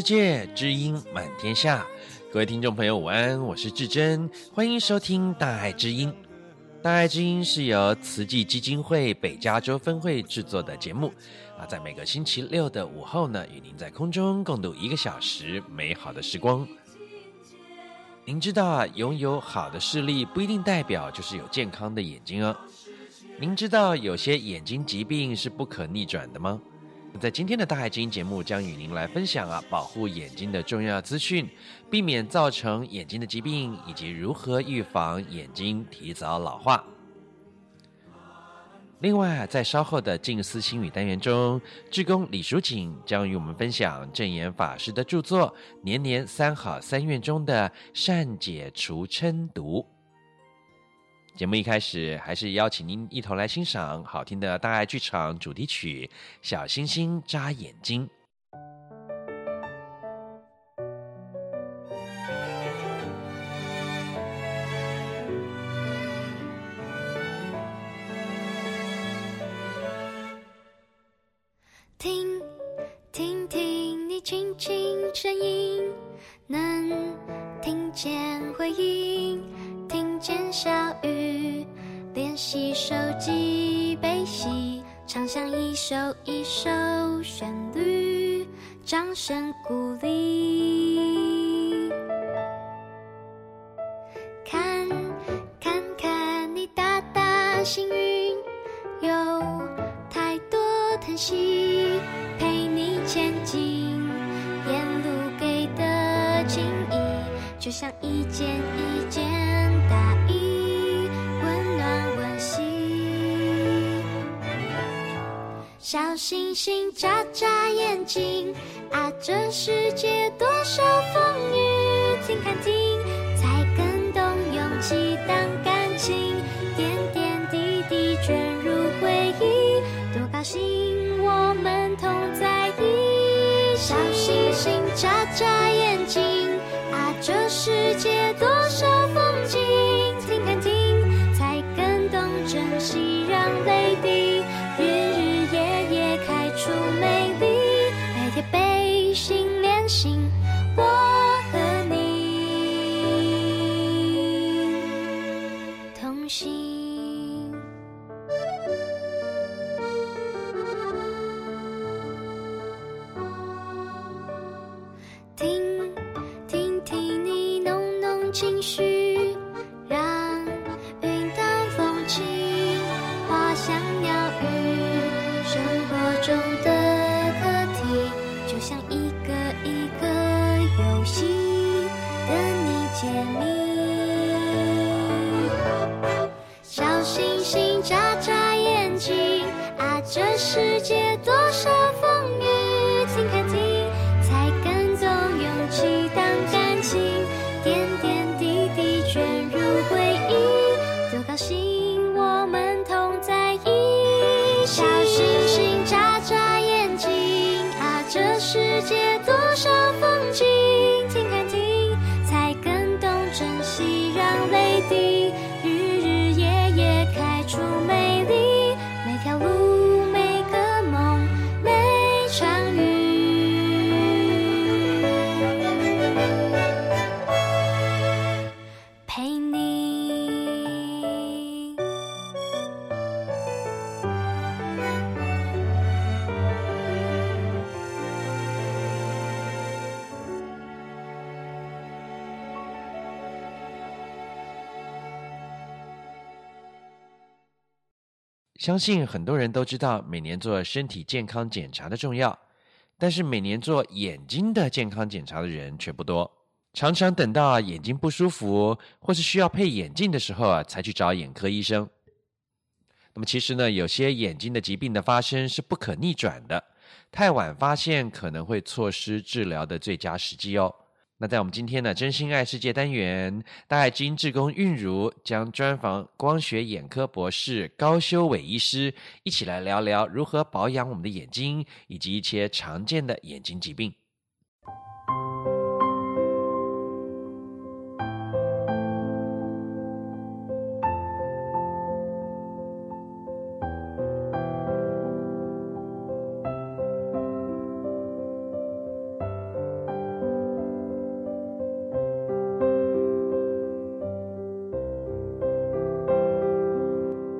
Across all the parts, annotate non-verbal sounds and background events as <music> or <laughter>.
世界，知音满天下。各位听众朋友，午安，我是志珍，欢迎收听大爱之音。大爱之音是由慈济基金会北加州分会制作的节目啊，在每个星期六的午后呢，与您在空中共度一个小时美好的时光。您知道啊，拥有好的视力不一定代表就是有健康的眼睛哦。您知道有些眼睛疾病是不可逆转的吗？在今天的大爱知音节目，将与您来分享啊，保护眼睛的重要资讯，避免造成眼睛的疾病，以及如何预防眼睛提早老化。另外，在稍后的静思心语单元中，志工李淑锦将与我们分享证严法师的著作《年年三好三愿》中的善解除嗔毒。节目一开始，还是邀请您一同来欣赏好听的大爱剧场主题曲《小星星眨眼睛》。相信很多人都知道每年做身体健康检查的重要，但是每年做眼睛的健康检查的人却不多，常常等到眼睛不舒服或是需要配眼镜的时候啊，才去找眼科医生。那么其实呢，有些眼睛的疾病的发生是不可逆转的，太晚发现可能会错失治疗的最佳时机哦。那在我们今天的真心爱世界单元，大爱基因志工韵如将专访光学眼科博士高修伟医师，一起来聊聊如何保养我们的眼睛，以及一些常见的眼睛疾病。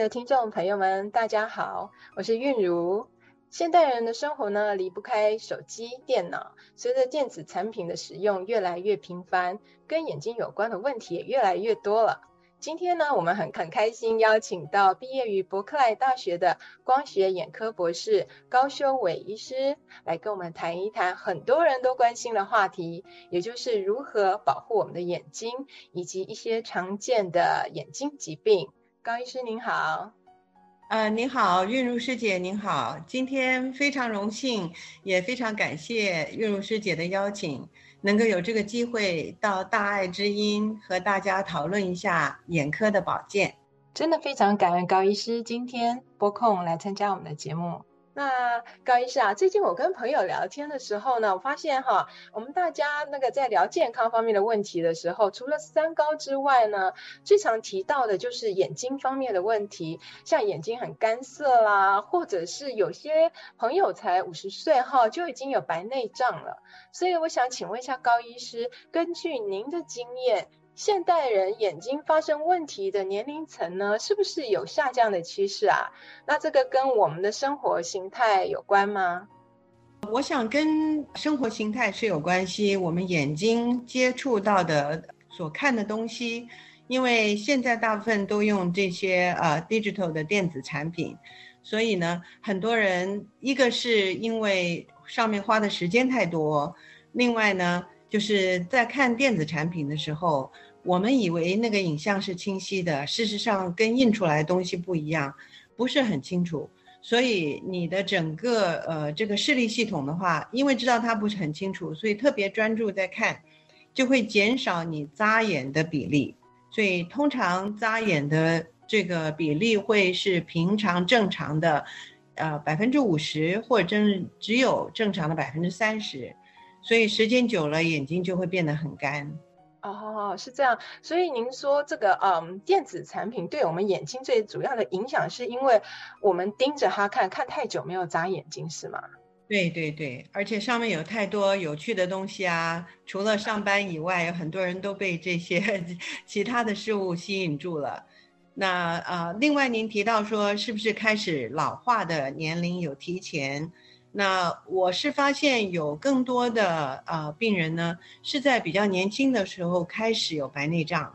的听众朋友们，大家好，我是韵如。现代人的生活呢，离不开手机、电脑。随着电子产品的使用越来越频繁，跟眼睛有关的问题也越来越多了。今天呢，我们很很开心邀请到毕业于伯克莱大学的光学眼科博士高修伟医师，来跟我们谈一谈很多人都关心的话题，也就是如何保护我们的眼睛，以及一些常见的眼睛疾病。高医师您好，呃，您好，韵如师姐您好，今天非常荣幸，也非常感谢韵如师姐的邀请，能够有这个机会到大爱之音和大家讨论一下眼科的保健，真的非常感恩高医师今天拨空来参加我们的节目。那高医师啊，最近我跟朋友聊天的时候呢，我发现哈，我们大家那个在聊健康方面的问题的时候，除了三高之外呢，最常提到的就是眼睛方面的问题，像眼睛很干涩啦，或者是有些朋友才五十岁哈就已经有白内障了。所以我想请问一下高医师，根据您的经验，现代人眼睛发生问题的年龄层呢，是不是有下降的趋势啊？那这个跟我们的生活形态有关吗？我想跟生活形态是有关系。我们眼睛接触到的、所看的东西，因为现在大部分都用这些呃 digital 的电子产品，所以呢，很多人一个是因为上面花的时间太多，另外呢，就是在看电子产品的时候。我们以为那个影像是清晰的，事实上跟印出来的东西不一样，不是很清楚。所以你的整个呃这个视力系统的话，因为知道它不是很清楚，所以特别专注在看，就会减少你眨眼的比例。所以通常眨眼的这个比例会是平常正常的，呃百分之五十，或者真只有正常的百分之三十。所以时间久了，眼睛就会变得很干。哦，是这样，所以您说这个嗯，电子产品对我们眼睛最主要的影响，是因为我们盯着它看，看太久没有眨眼睛，是吗？对对对，而且上面有太多有趣的东西啊，除了上班以外，有很多人都被这些 <laughs> 其他的事物吸引住了。那呃，另外您提到说，是不是开始老化的年龄有提前？那我是发现有更多的呃病人呢，是在比较年轻的时候开始有白内障。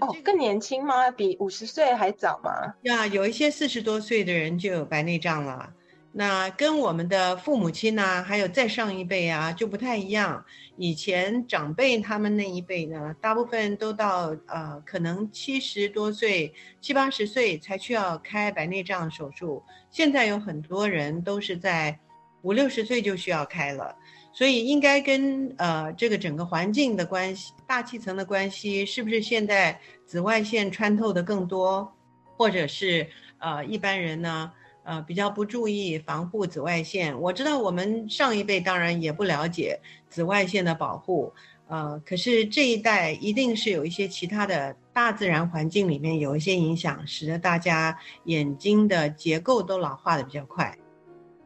哦，更年轻吗？比五十岁还早吗？呀，有一些四十多岁的人就有白内障了。那跟我们的父母亲呢，还有再上一辈啊，就不太一样。以前长辈他们那一辈呢，大部分都到呃可能七十多岁、七八十岁才需要开白内障手术。现在有很多人都是在五六十岁就需要开了，所以应该跟呃这个整个环境的关系、大气层的关系，是不是现在紫外线穿透的更多，或者是呃一般人呢？呃，比较不注意防护紫外线。我知道我们上一辈当然也不了解紫外线的保护，呃，可是这一代一定是有一些其他的大自然环境里面有一些影响，使得大家眼睛的结构都老化的比较快。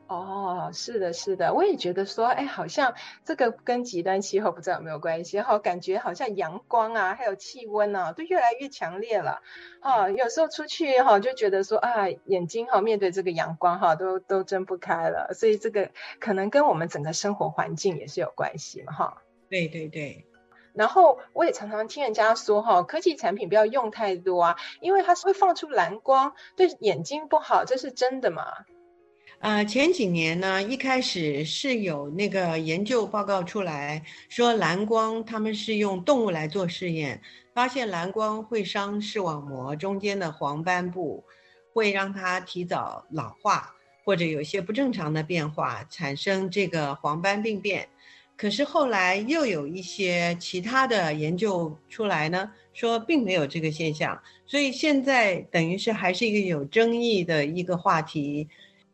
哦，是的，是的，我也觉得说，哎，好像这个跟极端气候不知道有没有关系哈，感觉好像阳光啊，还有气温啊，都越来越强烈了，哈，有时候出去哈，就觉得说啊，眼睛哈面对这个阳光哈，都都睁不开了，所以这个可能跟我们整个生活环境也是有关系嘛，哈。对对对，然后我也常常听人家说哈，科技产品不要用太多啊，因为它是会放出蓝光，对眼睛不好，这是真的吗？呃，前几年呢，一开始是有那个研究报告出来说，蓝光他们是用动物来做试验，发现蓝光会伤视网膜中间的黄斑部，会让它提早老化，或者有些不正常的变化，产生这个黄斑病变。可是后来又有一些其他的研究出来呢，说并没有这个现象，所以现在等于是还是一个有争议的一个话题。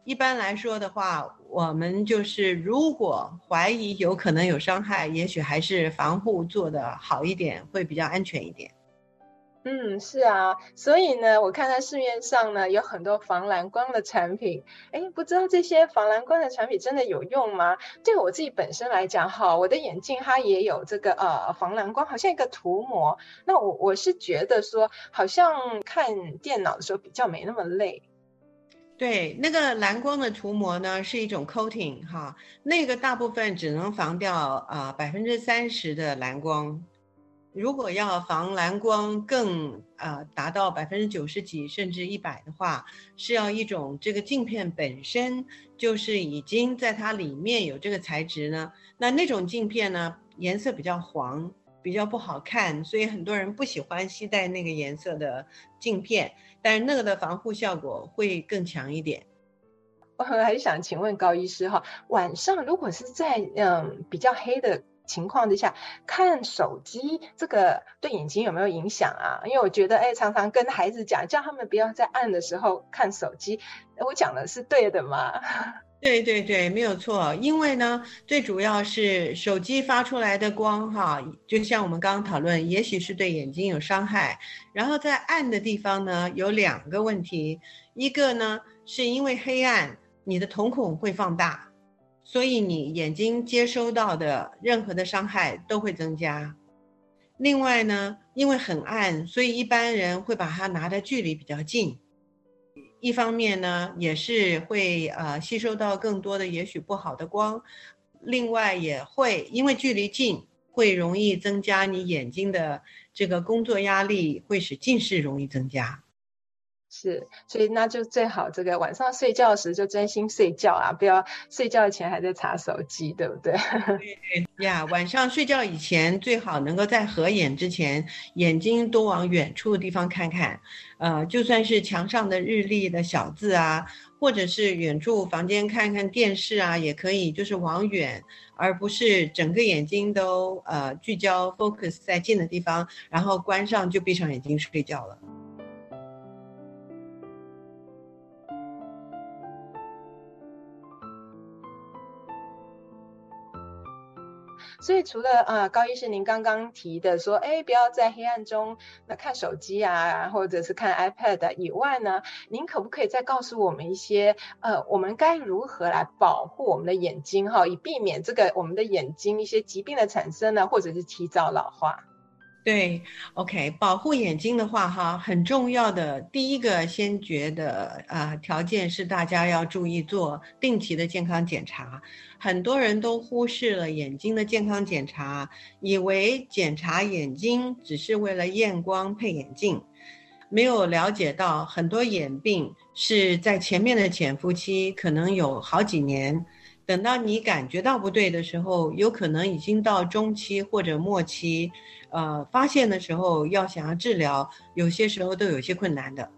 一般来说的话，我们就是如果怀疑有可能有伤害，也许还是防护做得好一点，会比较安全一点。嗯，是啊，所以呢，我看在市面上呢有很多防蓝光的产品，哎，不知道这些防蓝光的产品真的有用吗？对我自己本身来讲，哈，我的眼镜它也有这个呃防蓝光，好像一个涂膜。那我我是觉得说，好像看电脑的时候比较没那么累。对，那个蓝光的涂膜呢，是一种 coating 哈，那个大部分只能防掉啊百分之三十的蓝光。如果要防蓝光更呃达到百分之九十几甚至一百的话，是要一种这个镜片本身就是已经在它里面有这个材质呢。那那种镜片呢，颜色比较黄，比较不好看，所以很多人不喜欢携带那个颜色的镜片。但是那个的防护效果会更强一点。我还想请问高医师哈，晚上如果是在嗯比较黑的情况之下看手机，这个对眼睛有没有影响啊？因为我觉得哎，常常跟孩子讲，叫他们不要在暗的时候看手机。我讲的是对的吗？对对对，没有错。因为呢，最主要是手机发出来的光，哈，就像我们刚刚讨论，也许是对眼睛有伤害。然后在暗的地方呢，有两个问题。一个呢，是因为黑暗，你的瞳孔会放大，所以你眼睛接收到的任何的伤害都会增加。另外呢，因为很暗，所以一般人会把它拿的距离比较近。一方面呢，也是会呃吸收到更多的也许不好的光，另外也会因为距离近，会容易增加你眼睛的这个工作压力，会使近视容易增加。是，所以那就最好这个晚上睡觉时就专心睡觉啊，不要睡觉前还在查手机，对不对？<laughs> 对对呀，晚上睡觉以前最好能够在合眼之前，眼睛多往远处的地方看看，呃，就算是墙上的日历的小字啊，或者是远处房间看看电视啊，也可以，就是往远，而不是整个眼睛都呃聚焦 focus 在近的地方，然后关上就闭上眼睛睡觉了。所以除了啊高医师您刚刚提的说，哎，不要在黑暗中那看手机啊，或者是看 iPad 以外呢，您可不可以再告诉我们一些呃，我们该如何来保护我们的眼睛哈，以避免这个我们的眼睛一些疾病的产生呢，或者是提早老化？对，OK，保护眼睛的话，哈，很重要的第一个先决的啊条件是大家要注意做定期的健康检查。很多人都忽视了眼睛的健康检查，以为检查眼睛只是为了验光配眼镜，没有了解到很多眼病是在前面的潜伏期可能有好几年，等到你感觉到不对的时候，有可能已经到中期或者末期。呃，发现的时候要想要治疗，有些时候都有些困难的。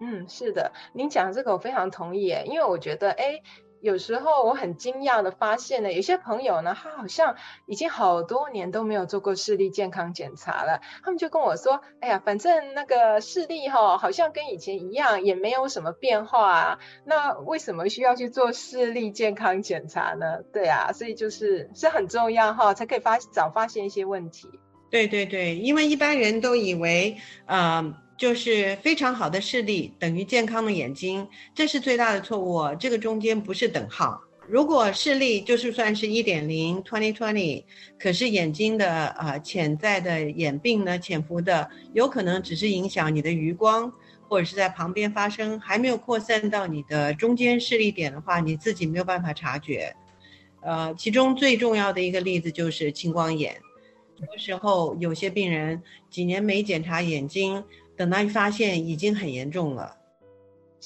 嗯，是的，您讲这个我非常同意，因为我觉得，哎。有时候我很惊讶的发现呢，有些朋友呢，他好像已经好多年都没有做过视力健康检查了。他们就跟我说：“哎呀，反正那个视力哈，好像跟以前一样，也没有什么变化啊。那为什么需要去做视力健康检查呢？”对啊，所以就是是很重要哈，才可以发早发现一些问题。对对对，因为一般人都以为，呃，就是非常好的视力等于健康的眼睛，这是最大的错误。这个中间不是等号。如果视力就是算是一点零 twenty twenty，可是眼睛的呃潜在的眼病呢，潜伏的有可能只是影响你的余光，或者是在旁边发生，还没有扩散到你的中间视力点的话，你自己没有办法察觉。呃，其中最重要的一个例子就是青光眼。有时候，有些病人几年没检查眼睛，等到一发现，已经很严重了。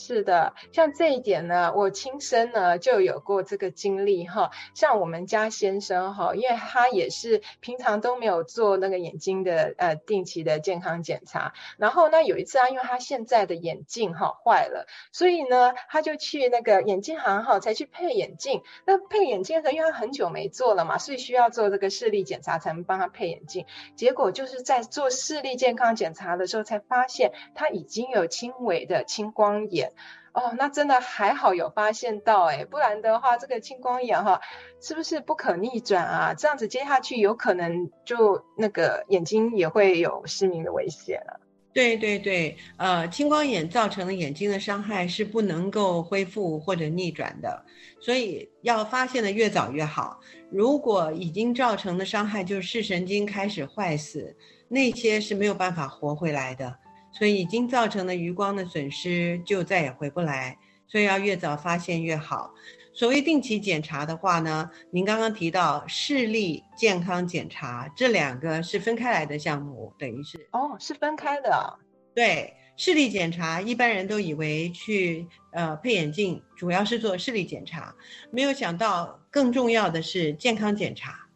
是的，像这一点呢，我亲身呢就有过这个经历哈。像我们家先生哈，因为他也是平常都没有做那个眼睛的呃定期的健康检查，然后呢有一次啊，因为他现在的眼镜哈坏了，所以呢他就去那个眼镜行哈才去配眼镜。那配眼镜的时候，因为他很久没做了嘛，所以需要做这个视力检查才能帮他配眼镜。结果就是在做视力健康检查的时候，才发现他已经有轻微的青光眼。哦，那真的还好有发现到哎，不然的话，这个青光眼哈，是不是不可逆转啊？这样子接下去有可能就那个眼睛也会有失明的危险了。对对对，呃，青光眼造成的眼睛的伤害是不能够恢复或者逆转的，所以要发现的越早越好。如果已经造成的伤害就是视神经开始坏死，那些是没有办法活回来的。所以已经造成的余光的损失就再也回不来，所以要越早发现越好。所谓定期检查的话呢，您刚刚提到视力健康检查，这两个是分开来的项目，等于是哦，是分开的。对，视力检查一般人都以为去呃配眼镜主要是做视力检查，没有想到更重要的是健康检查。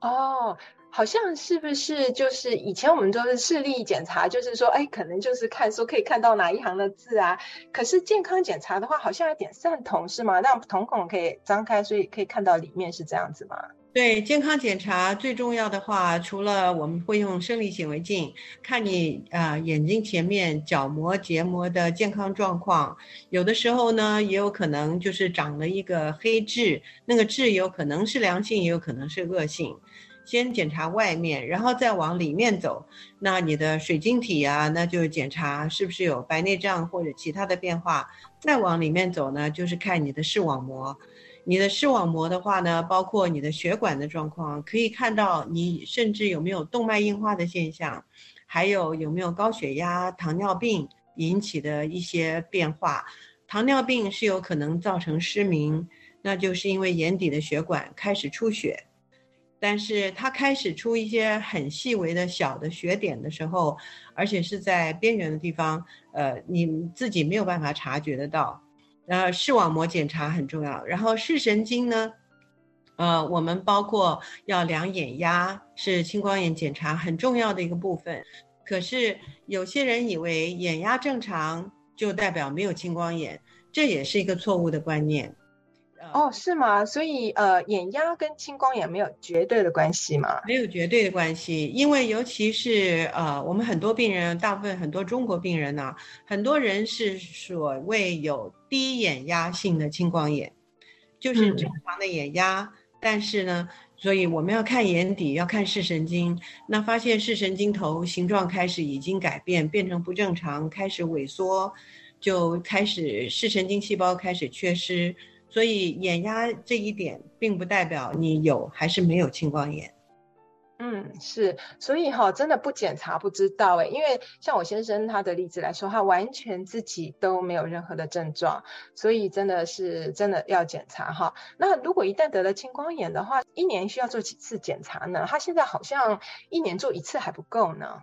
哦。好像是不是就是以前我们都是视力检查，就是说，哎，可能就是看书可以看到哪一行的字啊。可是健康检查的话，好像有点散瞳是吗？让瞳孔可以张开，所以可以看到里面是这样子吗？对，健康检查最重要的话，除了我们会用生理显微镜看你啊、眼睛前面角膜结膜的健康状况，有的时候呢也有可能就是长了一个黑痣，那个痣有可能是良性，也有可能是恶性。先检查外面，然后再往里面走。那你的水晶体啊，那就检查是不是有白内障或者其他的变化。再往里面走呢，就是看你的视网膜。你的视网膜的话呢，包括你的血管的状况，可以看到你甚至有没有动脉硬化的现象，还有有没有高血压、糖尿病引起的一些变化。糖尿病是有可能造成失明，那就是因为眼底的血管开始出血。但是它开始出一些很细微的小的血点的时候，而且是在边缘的地方，呃，你自己没有办法察觉得到。然后视网膜检查很重要，然后视神经呢，呃，我们包括要量眼压，是青光眼检查很重要的一个部分。可是有些人以为眼压正常就代表没有青光眼，这也是一个错误的观念。哦，是吗？所以呃，眼压跟青光眼没有绝对的关系吗？没有绝对的关系，因为尤其是呃，我们很多病人，大部分很多中国病人呢，很多人是所谓有低眼压性的青光眼，就是正常的眼压，嗯、但是呢，所以我们要看眼底，要看视神经，那发现视神经头形状开始已经改变，变成不正常，开始萎缩，就开始视神经细胞开始缺失。所以眼压这一点并不代表你有还是没有青光眼。嗯，是，所以哈，真的不检查不知道诶，因为像我先生他的例子来说，他完全自己都没有任何的症状，所以真的是真的要检查哈。那如果一旦得了青光眼的话，一年需要做几次检查呢？他现在好像一年做一次还不够呢。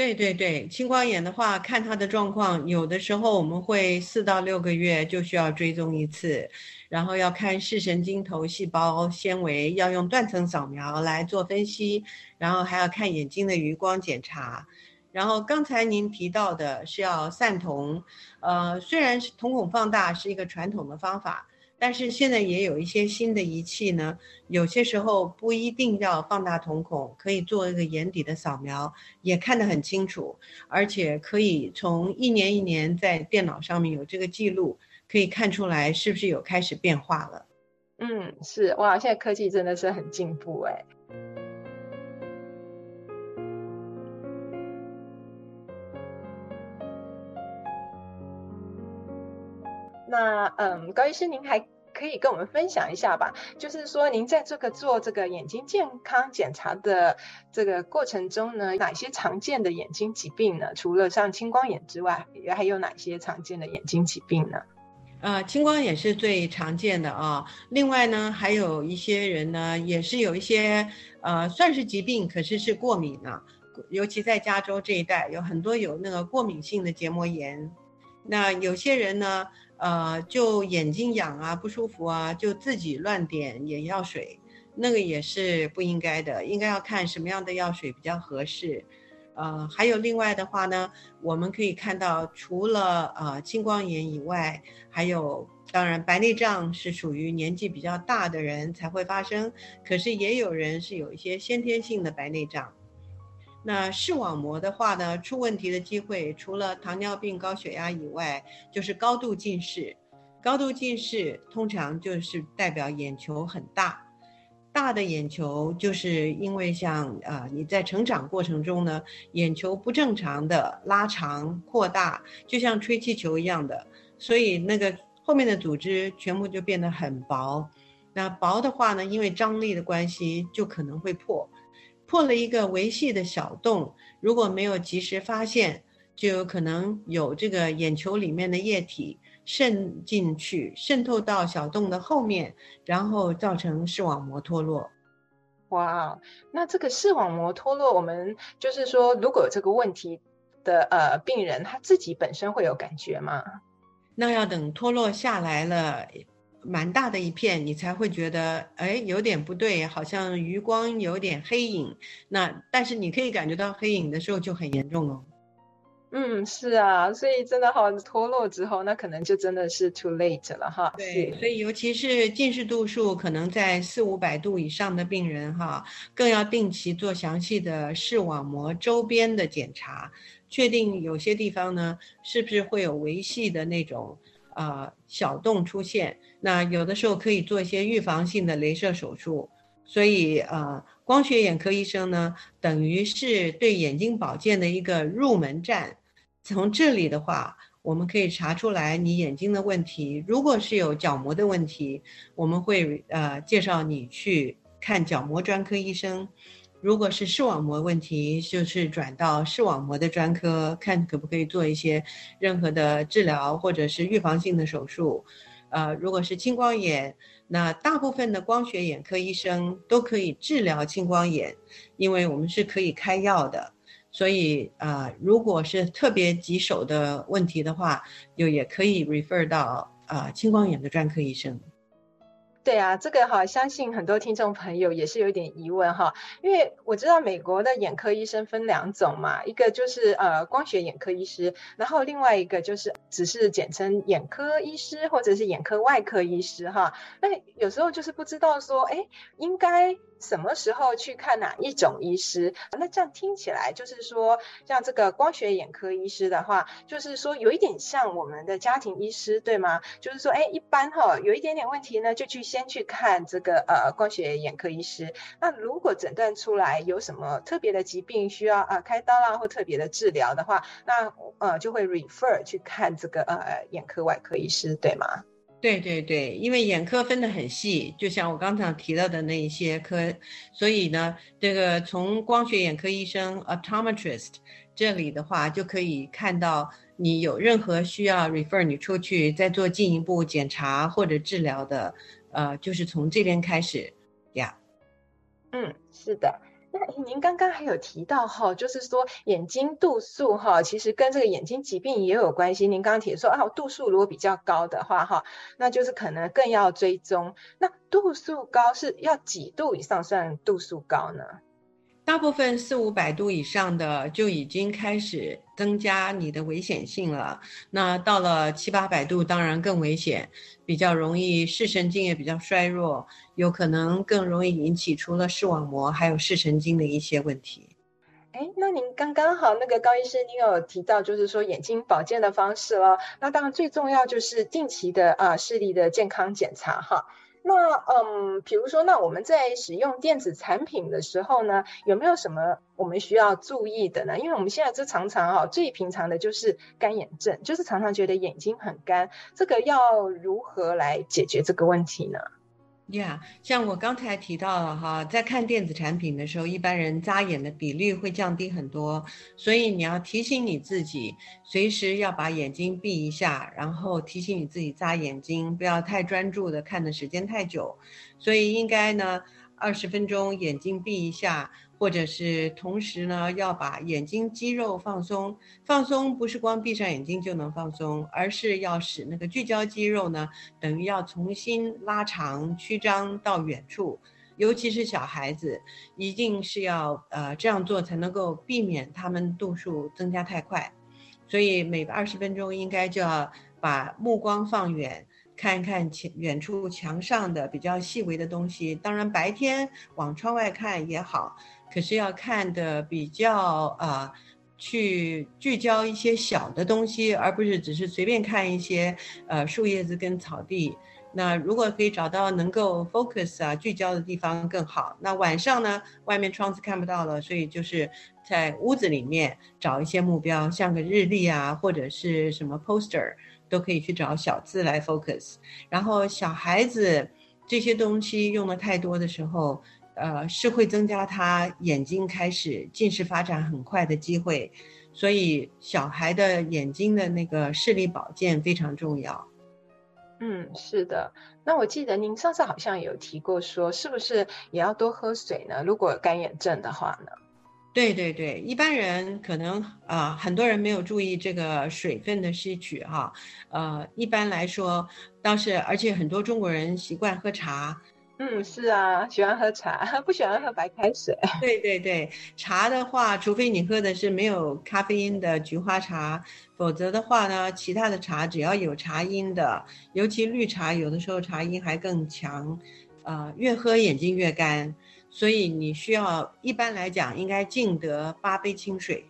对对对，青光眼的话，看他的状况，有的时候我们会四到六个月就需要追踪一次，然后要看视神经头细胞纤维，要用断层扫描来做分析，然后还要看眼睛的余光检查。然后刚才您提到的是要散瞳，呃，虽然是瞳孔放大是一个传统的方法，但是现在也有一些新的仪器呢，有些时候不一定要放大瞳孔，可以做一个眼底的扫描，也看得很清楚，而且可以从一年一年在电脑上面有这个记录，可以看出来是不是有开始变化了。嗯，是哇，现在科技真的是很进步哎。那嗯，高医师，您还可以跟我们分享一下吧？就是说，您在这个做这个眼睛健康检查的这个过程中呢，哪些常见的眼睛疾病呢？除了像青光眼之外，也还有哪些常见的眼睛疾病呢？呃，青光眼是最常见的啊。另外呢，还有一些人呢，也是有一些呃，算是疾病，可是是过敏呢。尤其在加州这一带，有很多有那个过敏性的结膜炎。那有些人呢，呃，就眼睛痒啊，不舒服啊，就自己乱点眼药水，那个也是不应该的，应该要看什么样的药水比较合适。呃，还有另外的话呢，我们可以看到，除了呃青光眼以外，还有当然白内障是属于年纪比较大的人才会发生，可是也有人是有一些先天性的白内障。那视网膜的话呢，出问题的机会除了糖尿病、高血压以外，就是高度近视。高度近视通常就是代表眼球很大，大的眼球就是因为像、呃、你在成长过程中呢，眼球不正常的拉长扩大，就像吹气球一样的，所以那个后面的组织全部就变得很薄。那薄的话呢，因为张力的关系，就可能会破。破了一个维系的小洞，如果没有及时发现，就有可能有这个眼球里面的液体渗进去，渗透到小洞的后面，然后造成视网膜脱落。哇，那这个视网膜脱落，我们就是说，如果有这个问题的呃病人，他自己本身会有感觉吗？那要等脱落下来了。蛮大的一片，你才会觉得，哎，有点不对，好像余光有点黑影。那但是你可以感觉到黑影的时候就很严重了。嗯，是啊，所以真的好脱落之后，那可能就真的是 too late 了哈。对，所以尤其是近视度数可能在四五百度以上的病人哈，更要定期做详细的视网膜周边的检查，确定有些地方呢是不是会有维系的那种。啊、呃，小洞出现，那有的时候可以做一些预防性的镭射手术。所以，呃，光学眼科医生呢，等于是对眼睛保健的一个入门站。从这里的话，我们可以查出来你眼睛的问题。如果是有角膜的问题，我们会呃介绍你去看角膜专科医生。如果是视网膜问题，就是转到视网膜的专科，看可不可以做一些任何的治疗或者是预防性的手术。呃，如果是青光眼，那大部分的光学眼科医生都可以治疗青光眼，因为我们是可以开药的。所以，呃，如果是特别棘手的问题的话，就也可以 refer 到呃青光眼的专科医生。对啊，这个哈，相信很多听众朋友也是有点疑问哈，因为我知道美国的眼科医生分两种嘛，一个就是呃光学眼科医师，然后另外一个就是只是简称眼科医师或者是眼科外科医师哈，那有时候就是不知道说，哎，应该。什么时候去看哪一种医师？那这样听起来就是说，像这个光学眼科医师的话，就是说有一点像我们的家庭医师，对吗？就是说，哎，一般哈有一点点问题呢，就去先去看这个呃光学眼科医师。那如果诊断出来有什么特别的疾病需要啊、呃、开刀啦或特别的治疗的话，那呃就会 refer 去看这个呃眼科外科医师，对吗？对对对，因为眼科分得很细，就像我刚才提到的那一些科，所以呢，这个从光学眼科医生 optometrist 这里的话，就可以看到你有任何需要 refer 你出去再做进一步检查或者治疗的，呃，就是从这边开始呀。Yeah. 嗯，是的。那您刚刚还有提到哈，就是说眼睛度数哈，其实跟这个眼睛疾病也有关系。您刚刚提说啊，度数如果比较高的话哈，那就是可能更要追踪。那度数高是要几度以上算度数高呢？大部分四五百度以上的就已经开始增加你的危险性了。那到了七八百度，当然更危险，比较容易视神经也比较衰弱，有可能更容易引起除了视网膜还有视神经的一些问题。哎，那您刚刚好，那个高医师，您有提到就是说眼睛保健的方式了。那当然最重要就是定期的啊视力的健康检查哈。那嗯，比如说，那我们在使用电子产品的时候呢，有没有什么我们需要注意的呢？因为我们现在这常常啊最平常的就是干眼症，就是常常觉得眼睛很干，这个要如何来解决这个问题呢？呀，yeah, 像我刚才提到了哈，在看电子产品的时候，一般人眨眼的比率会降低很多，所以你要提醒你自己，随时要把眼睛闭一下，然后提醒你自己眨眼睛，不要太专注的看的时间太久，所以应该呢，二十分钟眼睛闭一下。或者是同时呢，要把眼睛肌肉放松，放松不是光闭上眼睛就能放松，而是要使那个聚焦肌肉呢，等于要重新拉长、曲张到远处，尤其是小孩子，一定是要呃这样做才能够避免他们度数增加太快，所以每二十分钟应该就要把目光放远，看一看前远处墙上的比较细微的东西，当然白天往窗外看也好。可是要看的比较啊、去聚焦一些小的东西，而不是只是随便看一些呃树叶子跟草地。那如果可以找到能够 focus 啊聚焦的地方更好。那晚上呢，外面窗子看不到了，所以就是在屋子里面找一些目标，像个日历啊，或者是什么 poster，都可以去找小字来 focus。然后小孩子这些东西用的太多的时候。呃，是会增加他眼睛开始近视发展很快的机会，所以小孩的眼睛的那个视力保健非常重要。嗯，是的。那我记得您上次好像有提过说，是不是也要多喝水呢？如果干眼症的话呢？对对对，一般人可能啊、呃，很多人没有注意这个水分的吸取哈。呃，一般来说倒是，而且很多中国人习惯喝茶。嗯，是啊，喜欢喝茶，不喜欢喝白开水。<laughs> 对对对，茶的话，除非你喝的是没有咖啡因的菊花茶，否则的话呢，其他的茶只要有茶因的，尤其绿茶，有的时候茶因还更强，呃，越喝眼睛越干，所以你需要一般来讲应该净得八杯清水，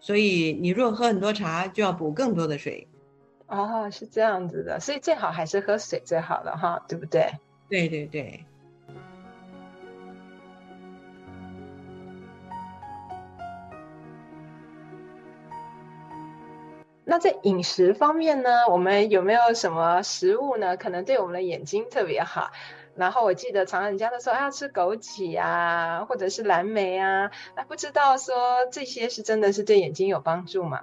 所以你若喝很多茶，就要补更多的水。哦，是这样子的，所以最好还是喝水最好了哈，对不对？对对对。那在饮食方面呢，我们有没有什么食物呢？可能对我们的眼睛特别好。然后我记得常常人家都说要吃枸杞啊，或者是蓝莓啊。那不知道说这些是真的是对眼睛有帮助吗？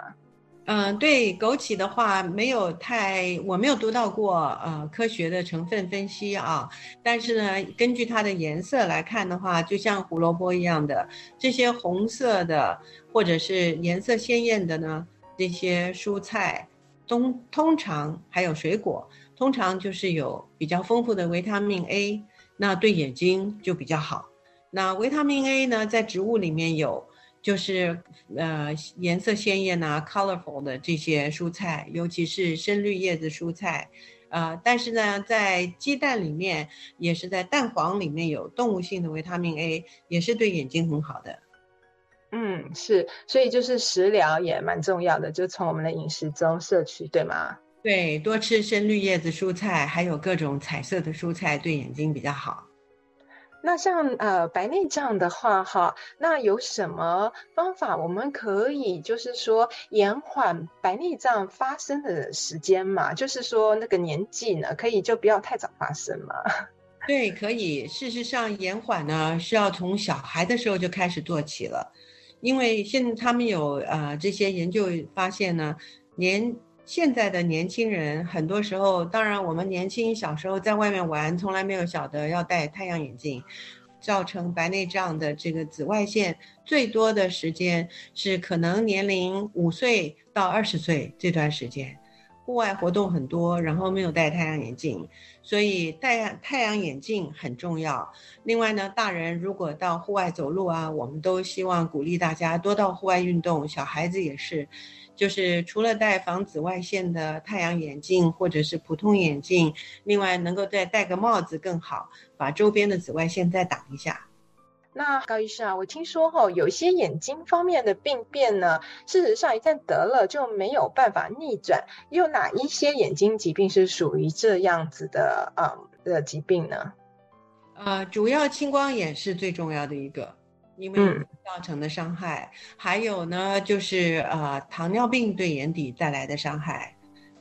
嗯，对，枸杞的话没有太，我没有读到过呃科学的成分分析啊。但是呢，根据它的颜色来看的话，就像胡萝卜一样的这些红色的或者是颜色鲜艳的呢。这些蔬菜，通通常还有水果，通常就是有比较丰富的维他命 A，那对眼睛就比较好。那维他命 A 呢，在植物里面有，就是呃颜色鲜艳呐、colorful 的这些蔬菜，尤其是深绿叶子蔬菜，呃，但是呢，在鸡蛋里面，也是在蛋黄里面有动物性的维他命 A，也是对眼睛很好的。嗯，是，所以就是食疗也蛮重要的，就从我们的饮食中摄取，对吗？对，多吃深绿叶子蔬菜，还有各种彩色的蔬菜，对眼睛比较好。那像呃白内障的话，哈，那有什么方法我们可以就是说延缓白内障发生的时间嘛？就是说那个年纪呢，可以就不要太早发生嘛？<laughs> 对，可以。事实上，延缓呢是要从小孩的时候就开始做起了。因为现在他们有呃这些研究发现呢，年现在的年轻人很多时候，当然我们年轻小时候在外面玩，从来没有晓得要戴太阳眼镜，造成白内障的这个紫外线最多的时间是可能年龄五岁到二十岁这段时间，户外活动很多，然后没有戴太阳眼镜，所以戴太阳眼镜很重要。另外呢，大人如果到户外走路啊，我们都希望鼓励大家多到户外运动，小孩子也是，就是除了戴防紫外线的太阳眼镜或者是普通眼镜，另外能够再戴个帽子更好，把周边的紫外线再挡一下。那高医生啊，我听说哈、哦，有一些眼睛方面的病变呢，事实上一旦得了就没有办法逆转。有哪一些眼睛疾病是属于这样子的嗯的疾病呢？呃，主要青光眼是最重要的一个，因为造成的伤害。嗯、还有呢，就是呃糖尿病对眼底带来的伤害。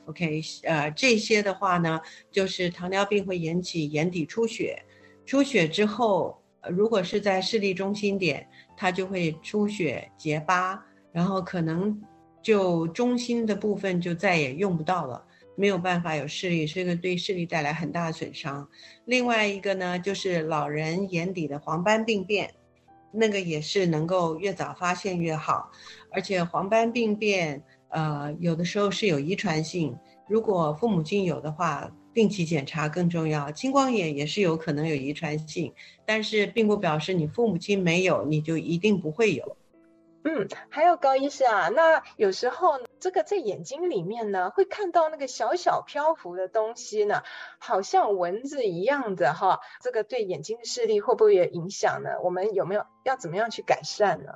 OK，呃这些的话呢，就是糖尿病会引起眼底出血，出血之后。如果是在视力中心点，它就会出血结疤，然后可能就中心的部分就再也用不到了，没有办法有视力，这个对视力带来很大的损伤。另外一个呢，就是老人眼底的黄斑病变，那个也是能够越早发现越好，而且黄斑病变，呃，有的时候是有遗传性，如果父母亲有的话。定期检查更重要，青光眼也是有可能有遗传性，但是并不表示你父母亲没有，你就一定不会有。嗯，还有高医师啊，那有时候这个在眼睛里面呢，会看到那个小小漂浮的东西呢，好像蚊子一样的哈，这个对眼睛的视力会不会有影响呢？我们有没有要怎么样去改善呢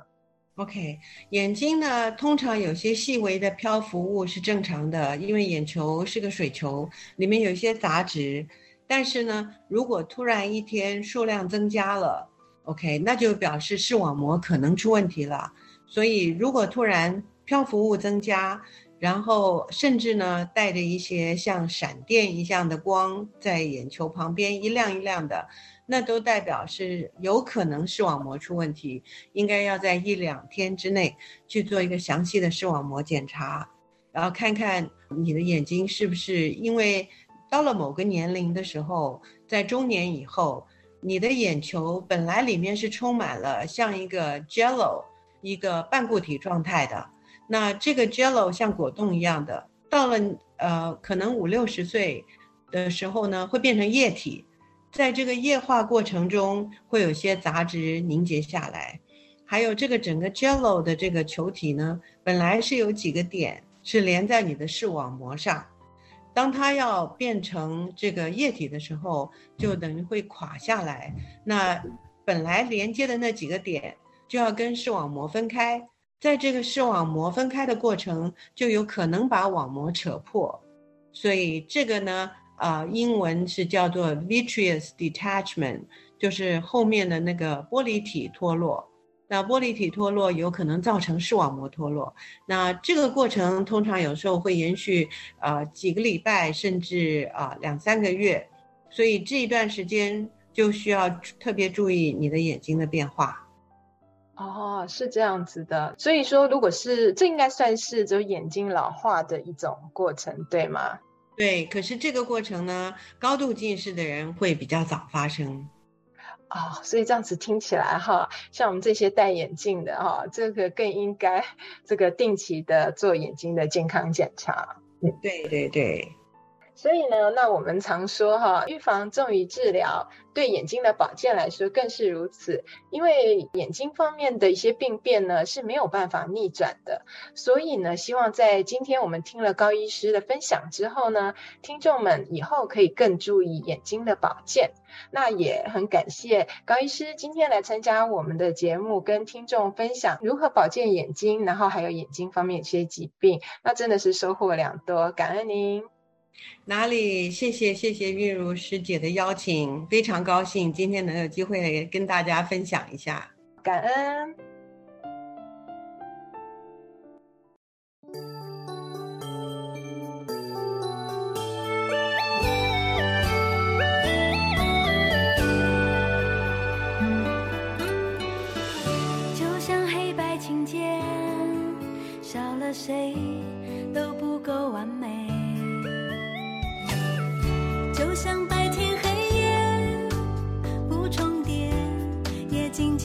？OK，眼睛呢，通常有些细微的漂浮物是正常的，因为眼球是个水球，里面有一些杂质。但是呢，如果突然一天数量增加了，OK，那就表示视网膜可能出问题了。所以，如果突然漂浮物增加，然后甚至呢带着一些像闪电一样的光在眼球旁边一亮一亮的。那都代表是有可能视网膜出问题，应该要在一两天之内去做一个详细的视网膜检查，然后看看你的眼睛是不是因为到了某个年龄的时候，在中年以后，你的眼球本来里面是充满了像一个 jello 一个半固体状态的，那这个 jello 像果冻一样的，到了呃可能五六十岁的时候呢，会变成液体。在这个液化过程中，会有些杂质凝结下来，还有这个整个 Jello 的这个球体呢，本来是有几个点是连在你的视网膜上，当它要变成这个液体的时候，就等于会垮下来。那本来连接的那几个点就要跟视网膜分开，在这个视网膜分开的过程，就有可能把网膜扯破，所以这个呢。啊、呃，英文是叫做 vitreous detachment，就是后面的那个玻璃体脱落。那玻璃体脱落有可能造成视网膜脱落。那这个过程通常有时候会延续呃几个礼拜，甚至啊、两三个月。所以这一段时间就需要特别注意你的眼睛的变化。哦，是这样子的。所以说，如果是这应该算是就眼睛老化的一种过程，对吗？对，可是这个过程呢，高度近视的人会比较早发生。哦，所以这样子听起来哈，像我们这些戴眼镜的哈，这个更应该这个定期的做眼睛的健康检查。嗯，对对对。所以呢，那我们常说哈，预防重于治疗，对眼睛的保健来说更是如此。因为眼睛方面的一些病变呢是没有办法逆转的，所以呢，希望在今天我们听了高医师的分享之后呢，听众们以后可以更注意眼睛的保健。那也很感谢高医师今天来参加我们的节目，跟听众分享如何保健眼睛，然后还有眼睛方面一些疾病，那真的是收获良多，感恩您。哪里？谢谢谢谢韵如师姐的邀请，非常高兴今天能有机会跟大家分享一下，感恩。就像黑白琴键，少了谁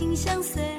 心相随。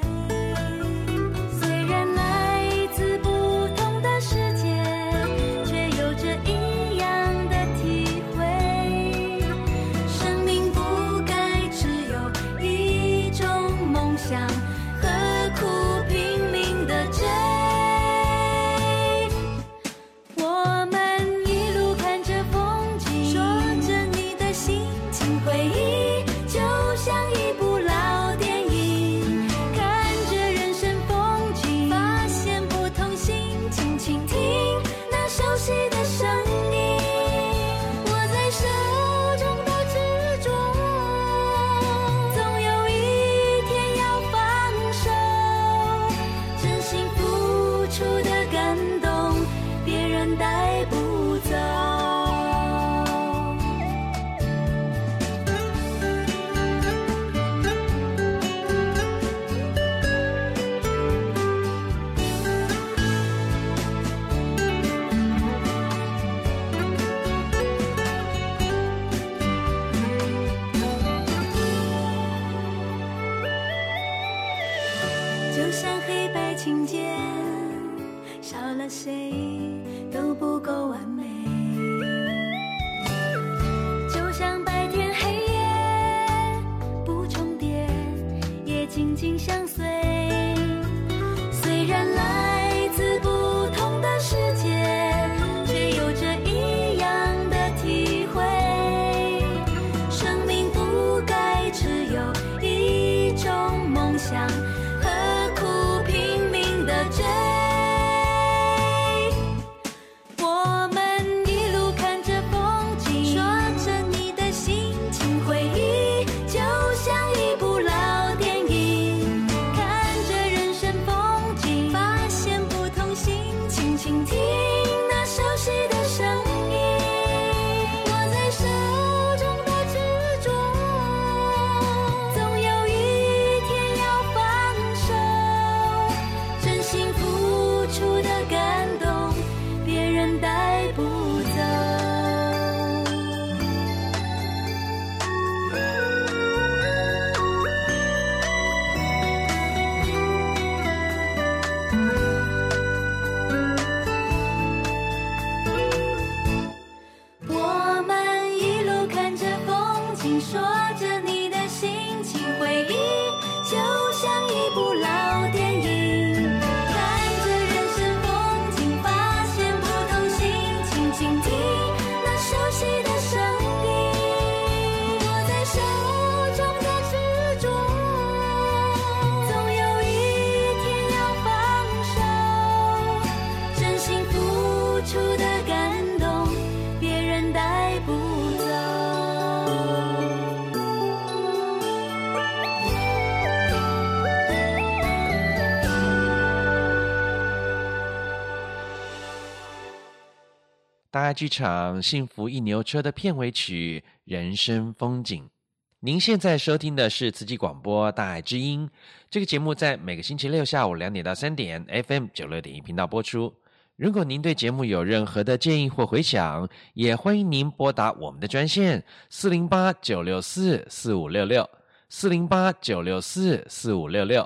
大爱剧场《幸福一牛车》的片尾曲《人生风景》。您现在收听的是慈济广播《大爱之音》这个节目，在每个星期六下午两点到三点，FM 九六点一频道播出。如果您对节目有任何的建议或回响，也欢迎您拨打我们的专线四零八九六四四五六六四零八九六四四五六六。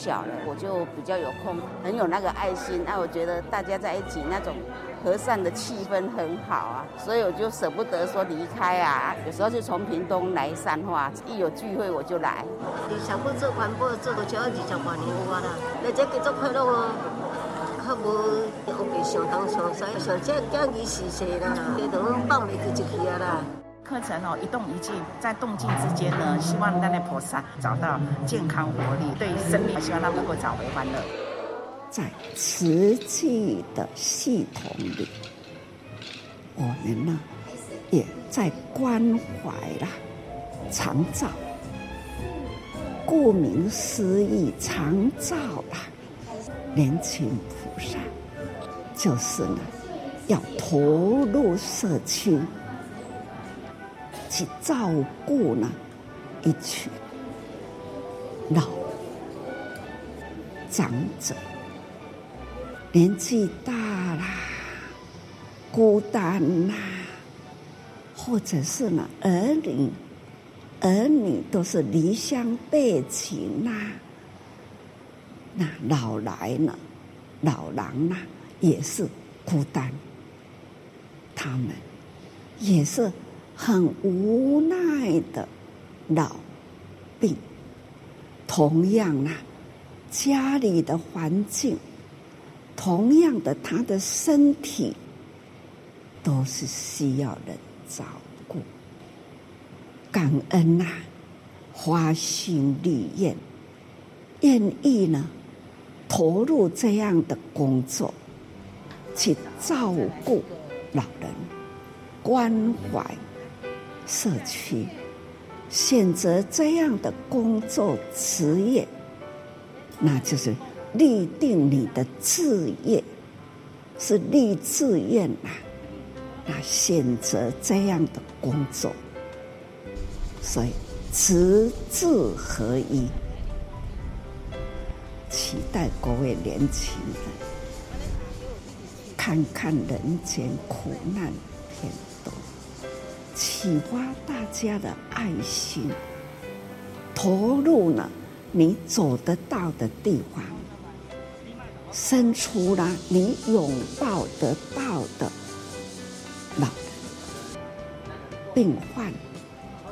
小了，我就比较有空，很有那个爱心。那我觉得大家在一起那种和善的气氛很好啊，所以我就舍不得说离开啊。有时候就从屏东来善化，一有聚会我就来。你想不做环保做到这二十八年我了，那这个做快乐哦，可无后边上东上西，上这讲义是谁啦？这都放没去就去啊啦。课程哦，一动一静，在动静之间呢，希望让那菩萨找到健康活力，对于生命，希望他能够找回欢乐。在慈济的系统里，我们呢也在关怀啦、长照、顾名思义，常照啦。年轻菩萨就是呢，要投入社区去照顾呢一群老长者，年纪大啦，孤单啦，或者是呢儿女。儿女都是离乡背井啦，那老来呢，老狼呐也是孤单，他们也是很无奈的老病。同样啊，家里的环境，同样的他的身体，都是需要人照顾。感恩呐、啊，发心立愿，愿意呢投入这样的工作，去照顾老人，关怀社区，选择这样的工作职业，那就是立定你的志业，是立志愿呐、啊，那选择这样的工作。所以，职志合一，期待各位年轻人看看人间苦难片，启发大家的爱心，投入了你走得到的地方，伸出了你拥抱得到的老人、病患。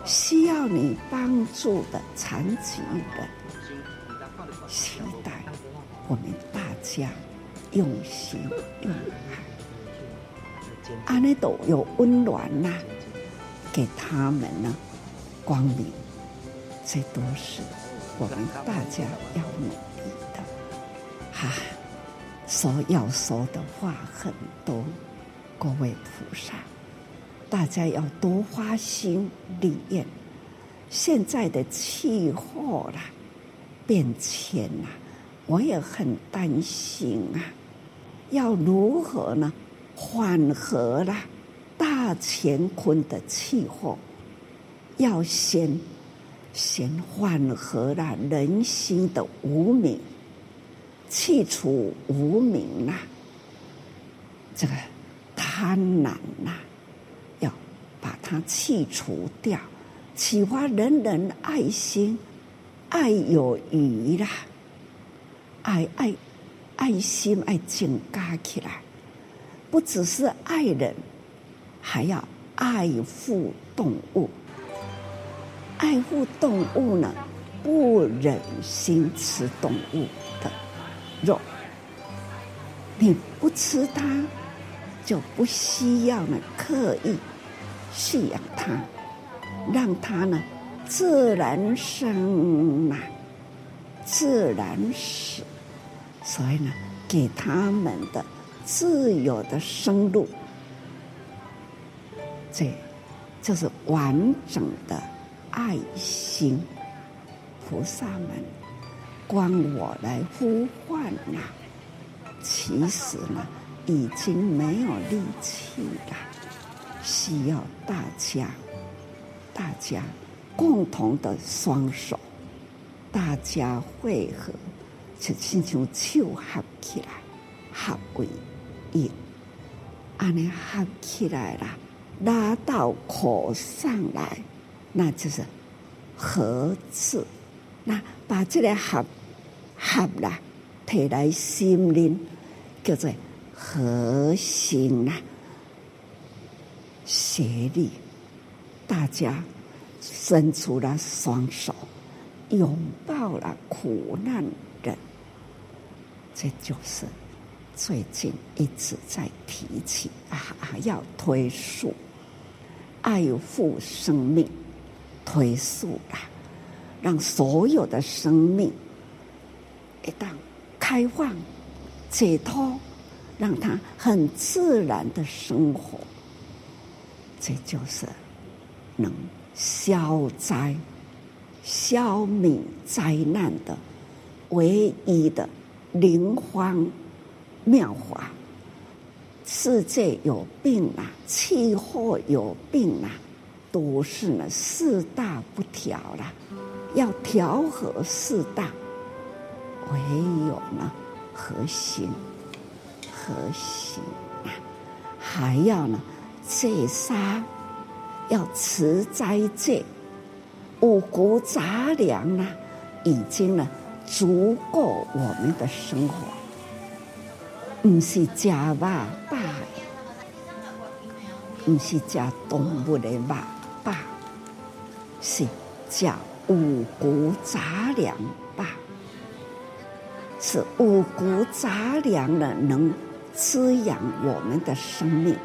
需要你帮助的残疾人，期待我们大家用心用爱，安尼都有温暖呐，给他们呢光明，这都是我们大家要努力的。哈，说要说的话很多，各位菩萨。大家要多花心立愿。现在的气候啦，变迁啦，我也很担心啊。要如何呢？缓和啦，大乾坤的气候，要先先缓和了人心的无明，去除无明啦，这个贪婪呐。要把它去除掉，启发人人爱心，爱有余啦，爱爱爱心爱增加起来，不只是爱人，还要爱护动物。爱护动物呢，不忍心吃动物的肉，你不吃它，就不需要呢刻意。饲养它，让它呢自然生啊，自然死，所以呢，给他们的自由的生路，这就是完整的爱心。菩萨们，光我来呼唤呐，其实呢，已经没有力气了。需要大家，大家共同的双手，大家汇合，就亲像手合起来，合为一，安尼合起来了，拉到口上来，那就是合字。那把这个合合啦，提来心灵，叫做合心啦。协力，大家伸出了双手，拥抱了苦难人。这就是最近一直在提起啊，要推树，爱护生命，推素啦，让所有的生命一旦开放、解脱，让它很自然的生活。这就是能消灾消弭灾难的唯一的灵方妙法。世界有病啊，气候有病啊，都是呢四大不调了。要调和四大，唯有呢和心，和心啊，还要呢戒杀，要持斋戒，五谷杂粮呢，已经呢足够我们的生活。不是吃肉饱，不是吃动物的肉饱，是吃五谷杂粮饱，是五谷杂粮呢能滋养我们的生命，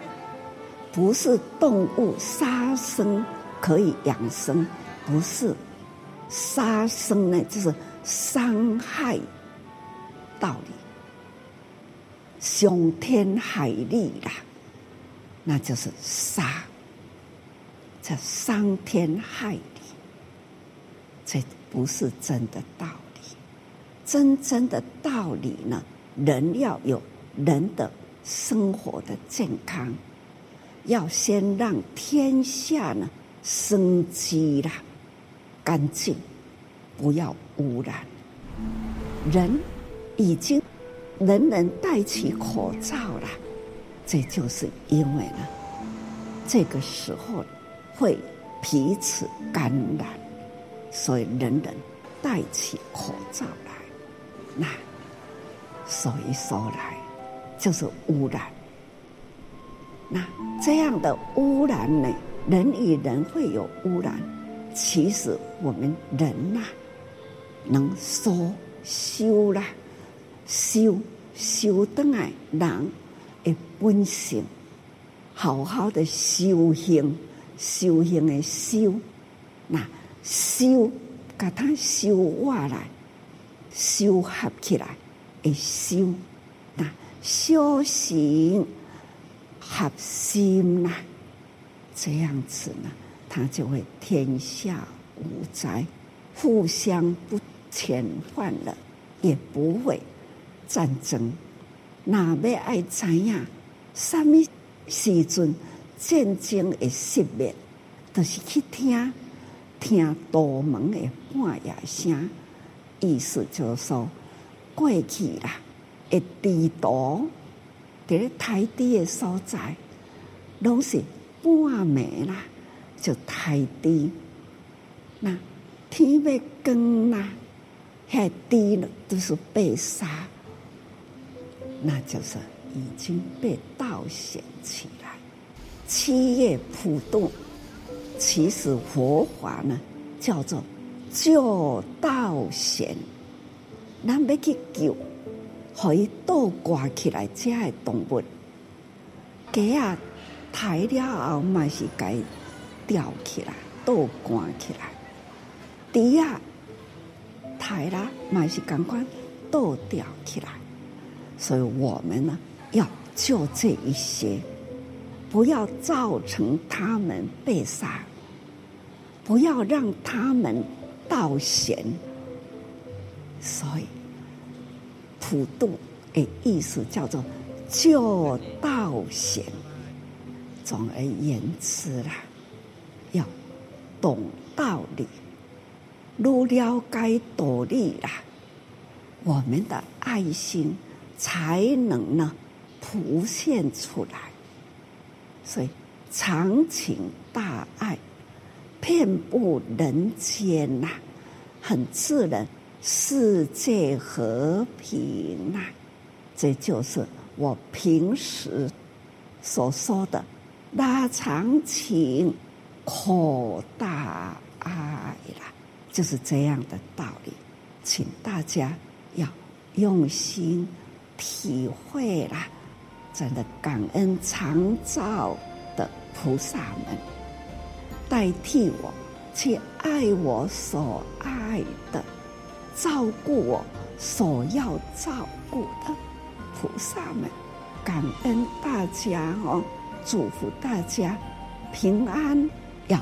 不是动物杀生可以养生，不是杀生呢就是伤害道理。伤天害理啦，那就是杀，这伤天害理，这不是真的道理。真正的道理呢，人要有人的生活的健康，要先让天下呢生机啦干净，不要污染。人已经。人人戴起口罩了，这就是因为呢，这个时候会彼此感染，所以人人戴起口罩来，那所以说来就是污染。那这样的污染呢，人与人会有污染，其实我们人呐、能说修啦。修修登来人的本性，好好的修行，修行的修，那修把它修化来，修合起来的修，那修行合心呐，这样子呢，他就会天下无灾，互相不遣犯了，也不会。战争，哪要爱知影？什么时阵战争会熄灭？就是去听听道门的半夜声，意思就是说过去啦，会地图伫咧台地的所在，拢是半暝啦，就台地。那天要光啦，遐地了都是被杀。那就是已经被倒显起来。七叶普渡，其实佛法呢叫做救道显。咱要去救，可以倒挂起来，这些动物，鸡啊抬了后，嘛是该吊起来，倒挂起来。猪啊抬了，嘛是赶快倒吊起来。所以我们呢，要救这一些，不要造成他们被杀，不要让他们道贤。所以普渡的意思叫做救道贤。总而言之啦，要懂道理，如了解道理啦，我们的爱心。才能呢，浮现出来。所以长情大爱遍布人间呐、很自然，世界和平呐、这就是我平时所说的拉长情，扩大爱啦，就是这样的道理，请大家要用心。体会了，真的感恩常照的菩萨们，代替我去爱我所爱的，照顾我所要照顾的菩萨们，感恩大家哦，祝福大家平安，要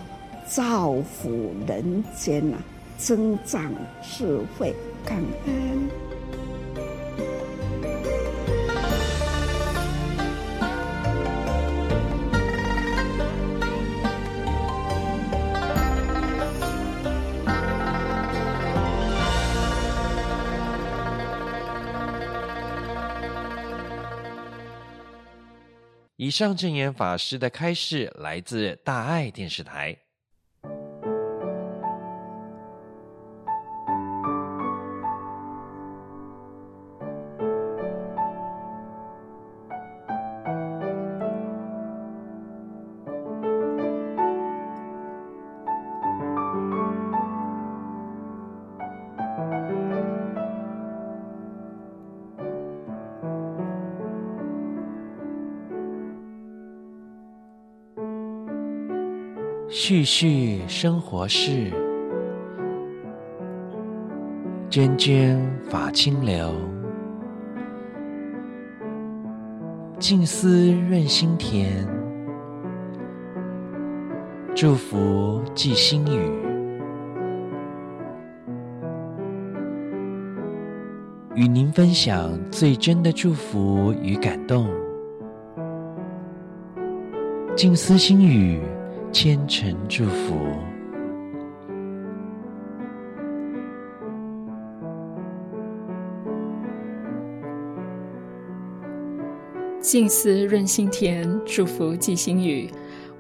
造福人间呐、啊，增长智慧，感恩。以上证言法师的开示来自大爱电视台。絮絮生活事，涓涓法清流。静思润心田，祝福寄心语。与您分享最真的祝福与感动。静思心语。虔诚祝福，静思润心田，祝福寄心语。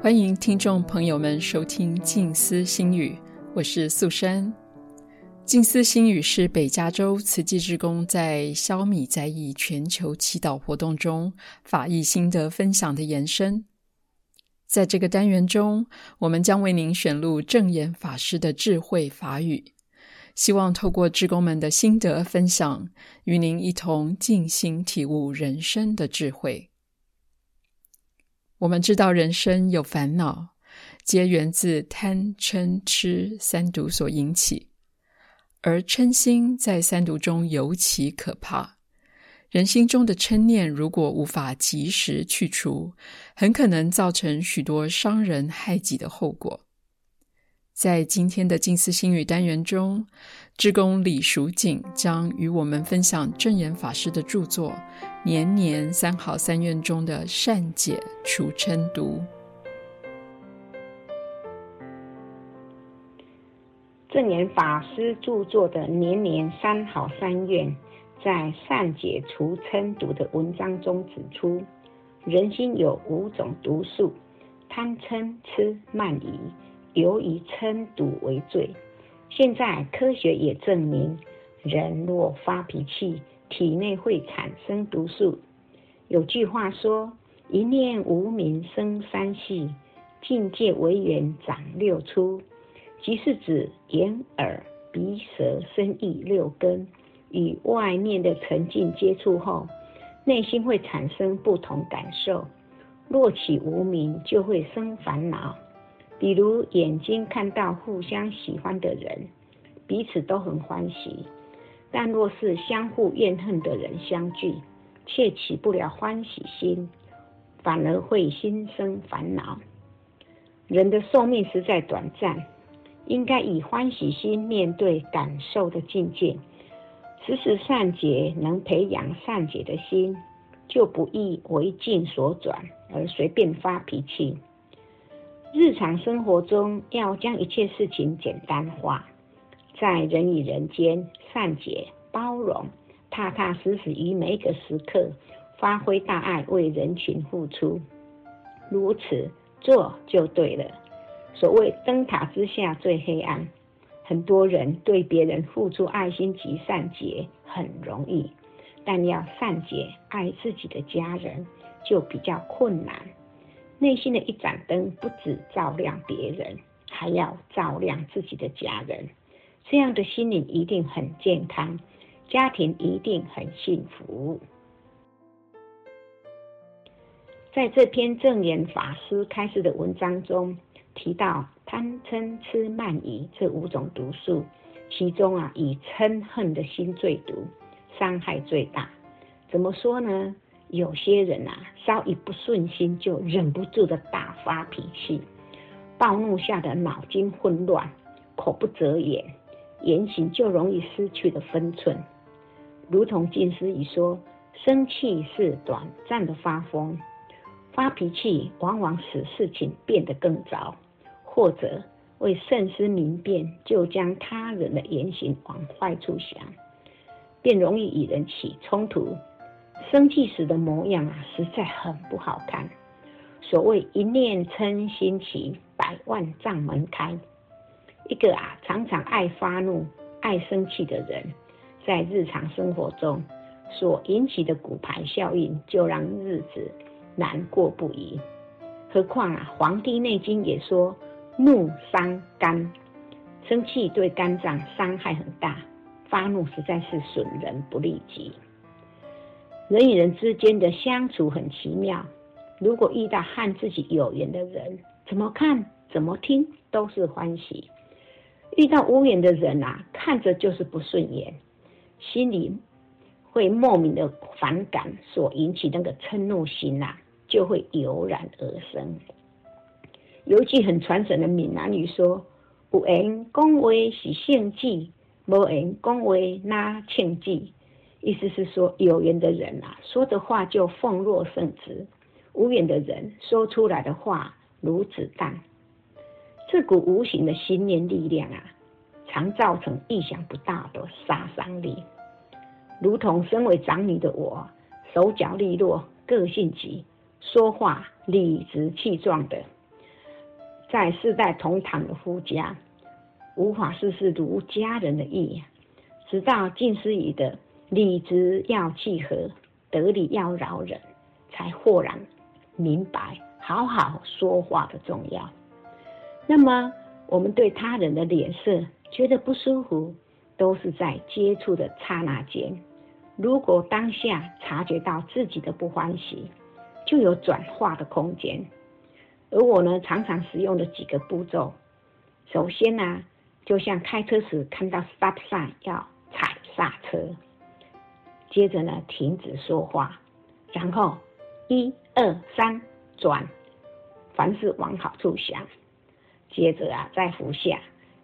欢迎听众朋友们收听静思心语，我是素珊。静思心语是北加州慈济志工在消弭灾疫全球祈祷活动中法义心得分享的延伸。在这个单元中，我们将为您选录证严法师的智慧法语，希望透过志工们的心得分享，与您一同静心体悟人生的智慧。我们知道人生有烦恼，皆源自贪嗔痴三毒所引起，而嗔心在三毒中尤其可怕。人心中的嗔念，如果无法及时去除，很可能造成许多伤人害己的后果。在今天的静思心语单元中，志工李淑锦将与我们分享证严法师的著作《年年三好三愿》中的善解除嗔毒。证严法师著作的《年年三好三愿》。在善解除嗔毒的文章中指出，人心有五种毒素：贪嗔痴慢疑，尤以嗔毒为最。现在科学也证明，人若发脾气，体内会产生毒素。有句话说：“一念无明生三系，境界为缘长六出”，即是指眼耳鼻舌身意六根。与外面的尘境接触后，内心会产生不同感受。若起无明，就会生烦恼。比如眼睛看到互相喜欢的人，彼此都很欢喜；但若是相互怨恨的人相聚，却起不了欢喜心，反而会心生烦恼。人的寿命实在短暂，应该以欢喜心面对感受的境界。时时善解，能培养善解的心，就不易为境所转而随便发脾气。日常生活中要将一切事情简单化，在人与人间善解包容，踏踏实实于每一个时刻发挥大爱，为人群付出，如此做就对了。所谓灯塔之下最黑暗。很多人对别人付出爱心及善解很容易，但要善解爱自己的家人就比较困难。内心的一盏灯不只照亮别人，还要照亮自己的家人，这样的心灵一定很健康，家庭一定很幸福。在这篇证严法师开示的文章中，提到贪嗔痴慢疑这五种毒素，其中啊，以嗔恨的心最毒，伤害最大。怎么说呢？有些人啊，稍一不顺心就忍不住的大发脾气，暴怒下的脑筋混乱，口不择言，言行就容易失去了分寸。如同静思语说，生气是短暂的发疯，发脾气往往使事情变得更糟，或者为慎思明辨，就将他人的言行往坏处想，便容易与人起冲突。生气时的模样啊，实在很不好看。所谓一念嗔心起，百万障门开。一个啊，常常爱发怒、爱生气的人，在日常生活中所引起的骨牌效应，就让日子难过不已。何况啊，《黄帝内经》也说，怒伤肝，生气对肝脏伤害很大，发怒实在是损人不利己。人与人之间的相处很奇妙，如果遇到和自己有缘的人，怎么看怎么听都是欢喜；遇到无缘的人啊，看着就是不顺眼，心里会莫名的反感，所引起那个嗔怒心啊，就会油然而生。有句很传神的闽南语说：“有缘讲话是胜机，无缘讲话那庆忌。”意思是说，有缘的人啊，说的话就奉若圣旨；无缘的人说出来的话如子弹。这股无形的心念力量啊，常造成意想不到的杀伤力。如同身为长女的我，手脚利落，个性急，说话理直气壮的，在世代同堂的夫家，无法事事如家人的意。直到近思语的。理直要契合，得理要饶人，才豁然明白好好说话的重要。那么，我们对他人的脸色觉得不舒服，都是在接触的刹那间。如果当下察觉到自己的不欢喜，就有转化的空间。而我呢，常常使用的几个步骤，首先呢、就像开车时看到 stop sign 要踩刹车。接着呢，停止说话，然后一二三转，凡事往好处想。接着啊，再服下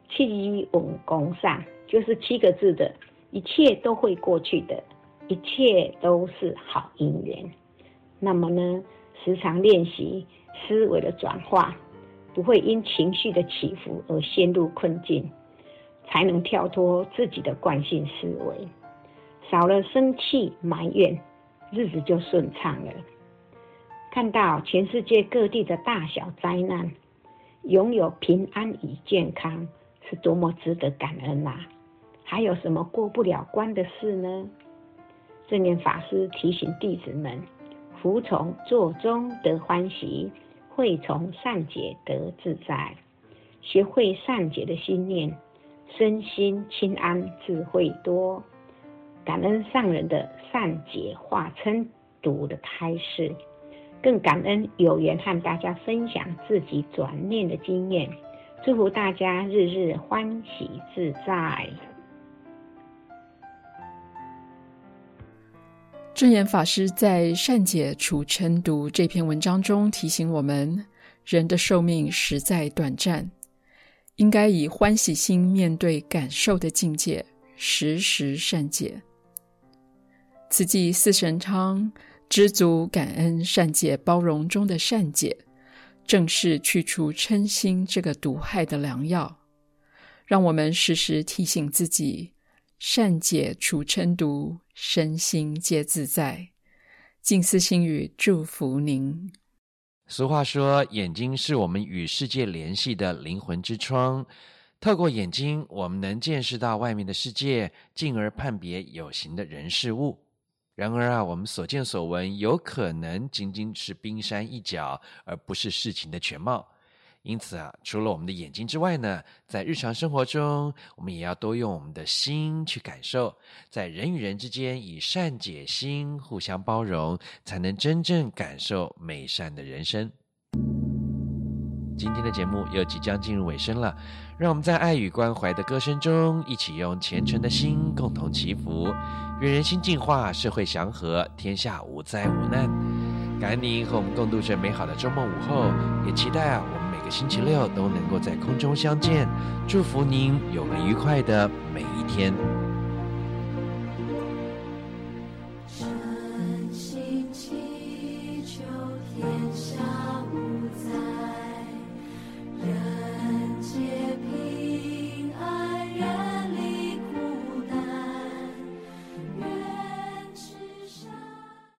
气稳功上，就是七个字的，一切都会过去的，一切都是好姻缘。那么呢，时常练习思维的转化，不会因情绪的起伏而陷入困境，才能跳脱自己的惯性思维。少了生气埋怨，日子就顺畅了。看到全世界各地的大小灾难，拥有平安与健康，是多么值得感恩啊！还有什么过不了关的事呢？正念法师提醒弟子们：服从做中得欢喜，会从善解得自在。学会善解的心念，身心清安，智慧多。感恩上人的善解化嗔毒的开示，更感恩有缘和大家分享自己转念的经验，祝福大家日日欢喜自在。证严法师在《善解除嗔毒》这篇文章中提醒我们：人的寿命实在短暂，应该以欢喜心面对感受的境界，时时善解。此即四神汤，知足感恩善解包容中的善解，正是去除嗔心这个毒害的良药。让我们时时提醒自己，善解除嗔毒，身心皆自在。静思心语祝福您。俗话说，眼睛是我们与世界联系的灵魂之窗，透过眼睛，我们能见识到外面的世界，进而判别有形的人事物。然而啊，我们所见所闻有可能仅仅是冰山一角，而不是事情的全貌。因此啊，除了我们的眼睛之外呢，在日常生活中，我们也要多用我们的心去感受，在人与人之间以善解心互相包容，才能真正感受美善的人生。今天的节目又即将进入尾声了，让我们在爱与关怀的歌声中，一起用虔诚的心共同祈福，愿人心净化，社会祥和，天下无灾无难。感恩您和我们共度这美好的周末午后，也期待啊，我星期六都能够在空中相见。祝福您有个愉快的每一天。